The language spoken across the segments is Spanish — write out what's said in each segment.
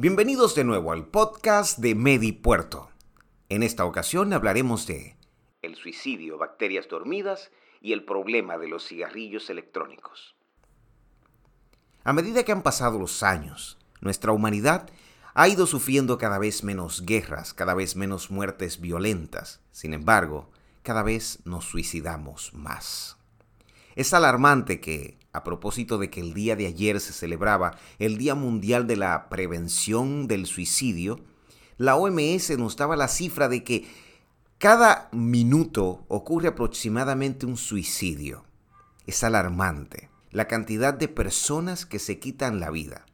Bienvenidos de nuevo al podcast de MediPuerto. En esta ocasión hablaremos de el suicidio, bacterias dormidas y el problema de los cigarrillos electrónicos. A medida que han pasado los años, nuestra humanidad ha ido sufriendo cada vez menos guerras, cada vez menos muertes violentas. Sin embargo, cada vez nos suicidamos más. Es alarmante que, a propósito de que el día de ayer se celebraba el Día Mundial de la Prevención del Suicidio, la OMS nos daba la cifra de que cada minuto ocurre aproximadamente un suicidio. Es alarmante la cantidad de personas que se quitan la vida.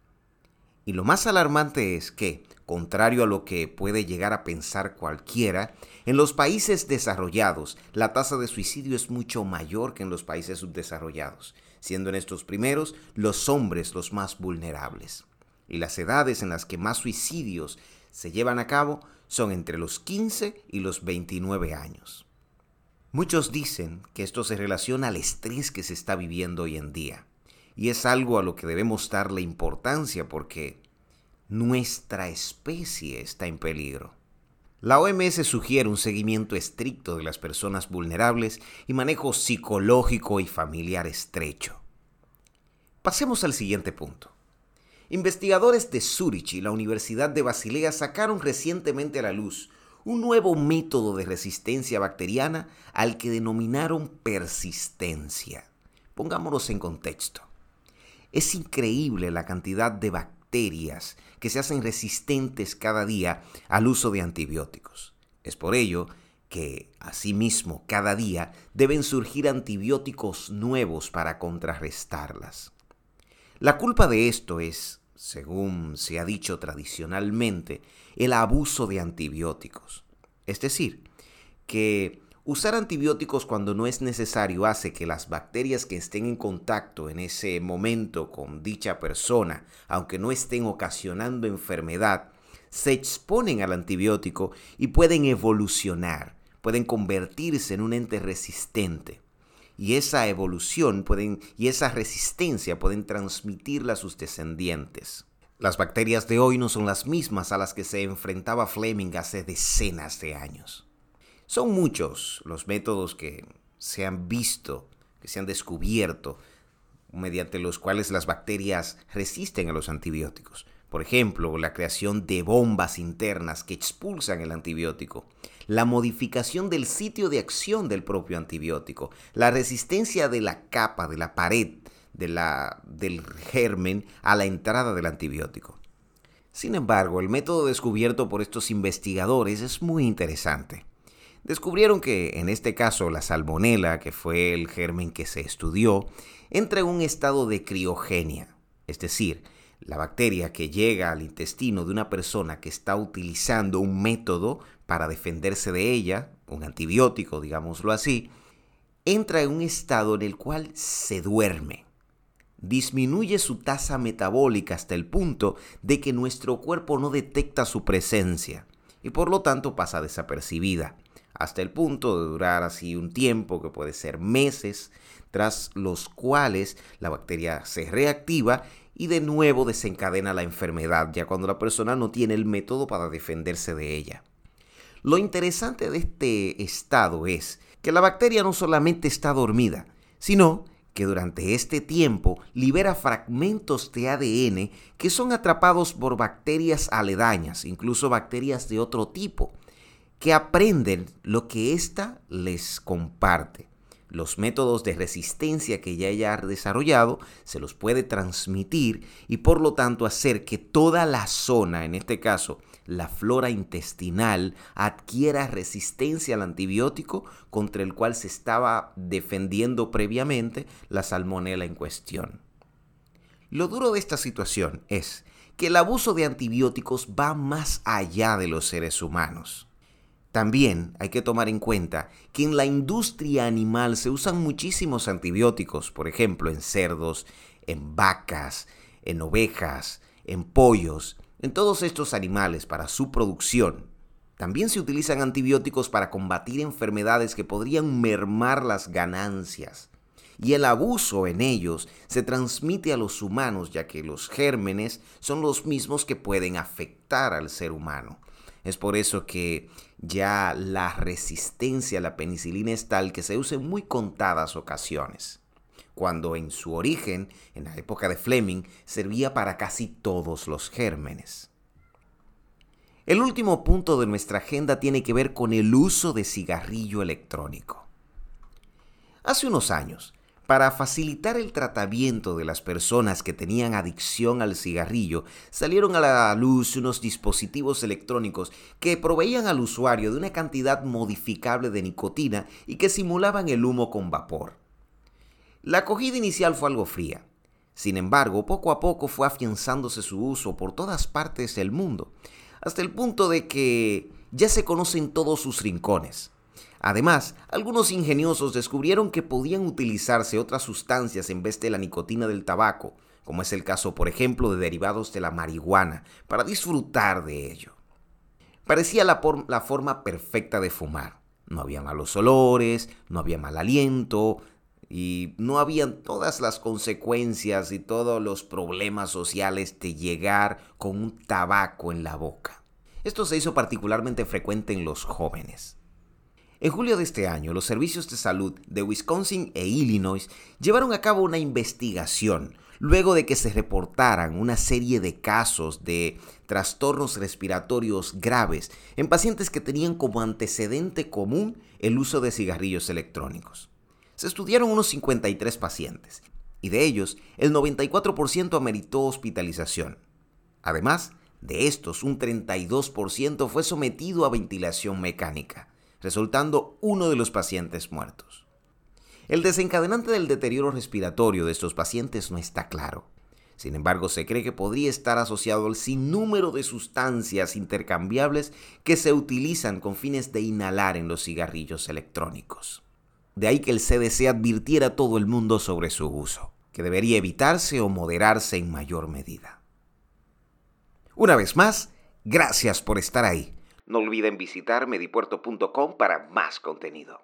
Y lo más alarmante es que, contrario a lo que puede llegar a pensar cualquiera, en los países desarrollados, la tasa de suicidio es mucho mayor que en los países subdesarrollados, siendo en estos primeros los hombres los más vulnerables. Y las edades en las que más suicidios se llevan a cabo son entre los 15 y los 29 años. Muchos dicen que esto se relaciona al estrés que se está viviendo hoy en día. Y es algo a lo que debemos darle importancia porque nuestra especie está en peligro. La OMS sugiere un seguimiento estricto de las personas vulnerables y manejo psicológico y familiar estrecho. Pasemos al siguiente punto. Investigadores de Zurich y la Universidad de Basilea sacaron recientemente a la luz un nuevo método de resistencia bacteriana al que denominaron persistencia. Pongámonos en contexto. Es increíble la cantidad de bacterias que se hacen resistentes cada día al uso de antibióticos. Es por ello que, asimismo, cada día deben surgir antibióticos nuevos para contrarrestarlas. La culpa de esto es, según se ha dicho tradicionalmente, el abuso de antibióticos. Es decir, que Usar antibióticos cuando no es necesario hace que las bacterias que estén en contacto en ese momento con dicha persona, aunque no estén ocasionando enfermedad, se exponen al antibiótico y pueden evolucionar, pueden convertirse en un ente resistente. Y esa evolución y esa resistencia pueden transmitirla a sus descendientes. Las bacterias de hoy no son las mismas a las que se enfrentaba Fleming hace decenas de años. Son muchos los métodos que se han visto, que se han descubierto, mediante los cuales las bacterias resisten a los antibióticos. Por ejemplo, la creación de bombas internas que expulsan el antibiótico, la modificación del sitio de acción del propio antibiótico, la resistencia de la capa, de la pared de la, del germen a la entrada del antibiótico. Sin embargo, el método descubierto por estos investigadores es muy interesante descubrieron que en este caso la salmonela, que fue el germen que se estudió, entra en un estado de criogenia, es decir, la bacteria que llega al intestino de una persona que está utilizando un método para defenderse de ella, un antibiótico, digámoslo así, entra en un estado en el cual se duerme. Disminuye su tasa metabólica hasta el punto de que nuestro cuerpo no detecta su presencia y por lo tanto pasa desapercibida hasta el punto de durar así un tiempo que puede ser meses, tras los cuales la bacteria se reactiva y de nuevo desencadena la enfermedad, ya cuando la persona no tiene el método para defenderse de ella. Lo interesante de este estado es que la bacteria no solamente está dormida, sino que durante este tiempo libera fragmentos de ADN que son atrapados por bacterias aledañas, incluso bacterias de otro tipo, que aprenden lo que ésta les comparte. Los métodos de resistencia que ya haya desarrollado se los puede transmitir y por lo tanto hacer que toda la zona, en este caso la flora intestinal, adquiera resistencia al antibiótico contra el cual se estaba defendiendo previamente la salmonela en cuestión. Lo duro de esta situación es que el abuso de antibióticos va más allá de los seres humanos. También hay que tomar en cuenta que en la industria animal se usan muchísimos antibióticos, por ejemplo, en cerdos, en vacas, en ovejas, en pollos, en todos estos animales para su producción. También se utilizan antibióticos para combatir enfermedades que podrían mermar las ganancias. y el abuso en ellos se transmite a los humanos ya que los gérmenes son los mismos que pueden afectar al ser humano. Es por eso que ya la resistencia a la penicilina es tal que se usa en muy contadas ocasiones, cuando en su origen, en la época de Fleming, servía para casi todos los gérmenes. El último punto de nuestra agenda tiene que ver con el uso de cigarrillo electrónico. Hace unos años, para facilitar el tratamiento de las personas que tenían adicción al cigarrillo, salieron a la luz unos dispositivos electrónicos que proveían al usuario de una cantidad modificable de nicotina y que simulaban el humo con vapor. La acogida inicial fue algo fría. Sin embargo, poco a poco fue afianzándose su uso por todas partes del mundo, hasta el punto de que ya se conocen todos sus rincones. Además, algunos ingeniosos descubrieron que podían utilizarse otras sustancias en vez de la nicotina del tabaco, como es el caso, por ejemplo, de derivados de la marihuana, para disfrutar de ello. Parecía la, forma perfecta de fumar. No había malos olores, no había mal aliento, y no habían todas las consecuencias y todos los problemas sociales de llegar con un tabaco en la boca. Esto se hizo particularmente frecuente en los jóvenes. En julio de este año, los servicios de salud de Wisconsin e Illinois llevaron a cabo una investigación luego de que se reportaran una serie de casos de trastornos respiratorios graves en pacientes que tenían como antecedente común el uso de cigarrillos electrónicos. Se estudiaron unos 53 pacientes y de ellos el 94% ameritó hospitalización. Además, de estos un 32% fue sometido a ventilación mecánica resultando uno de los pacientes muertos. El desencadenante del deterioro respiratorio de estos pacientes no está claro. Sin embargo, se cree que podría estar asociado al sinnúmero de sustancias intercambiables que se utilizan con fines de inhalar en los cigarrillos electrónicos. De ahí que el CDC advirtiera a todo el mundo sobre su uso, que debería evitarse o moderarse en mayor medida. Una vez más, gracias por estar ahí. No olviden visitar medipuerto.com para más contenido.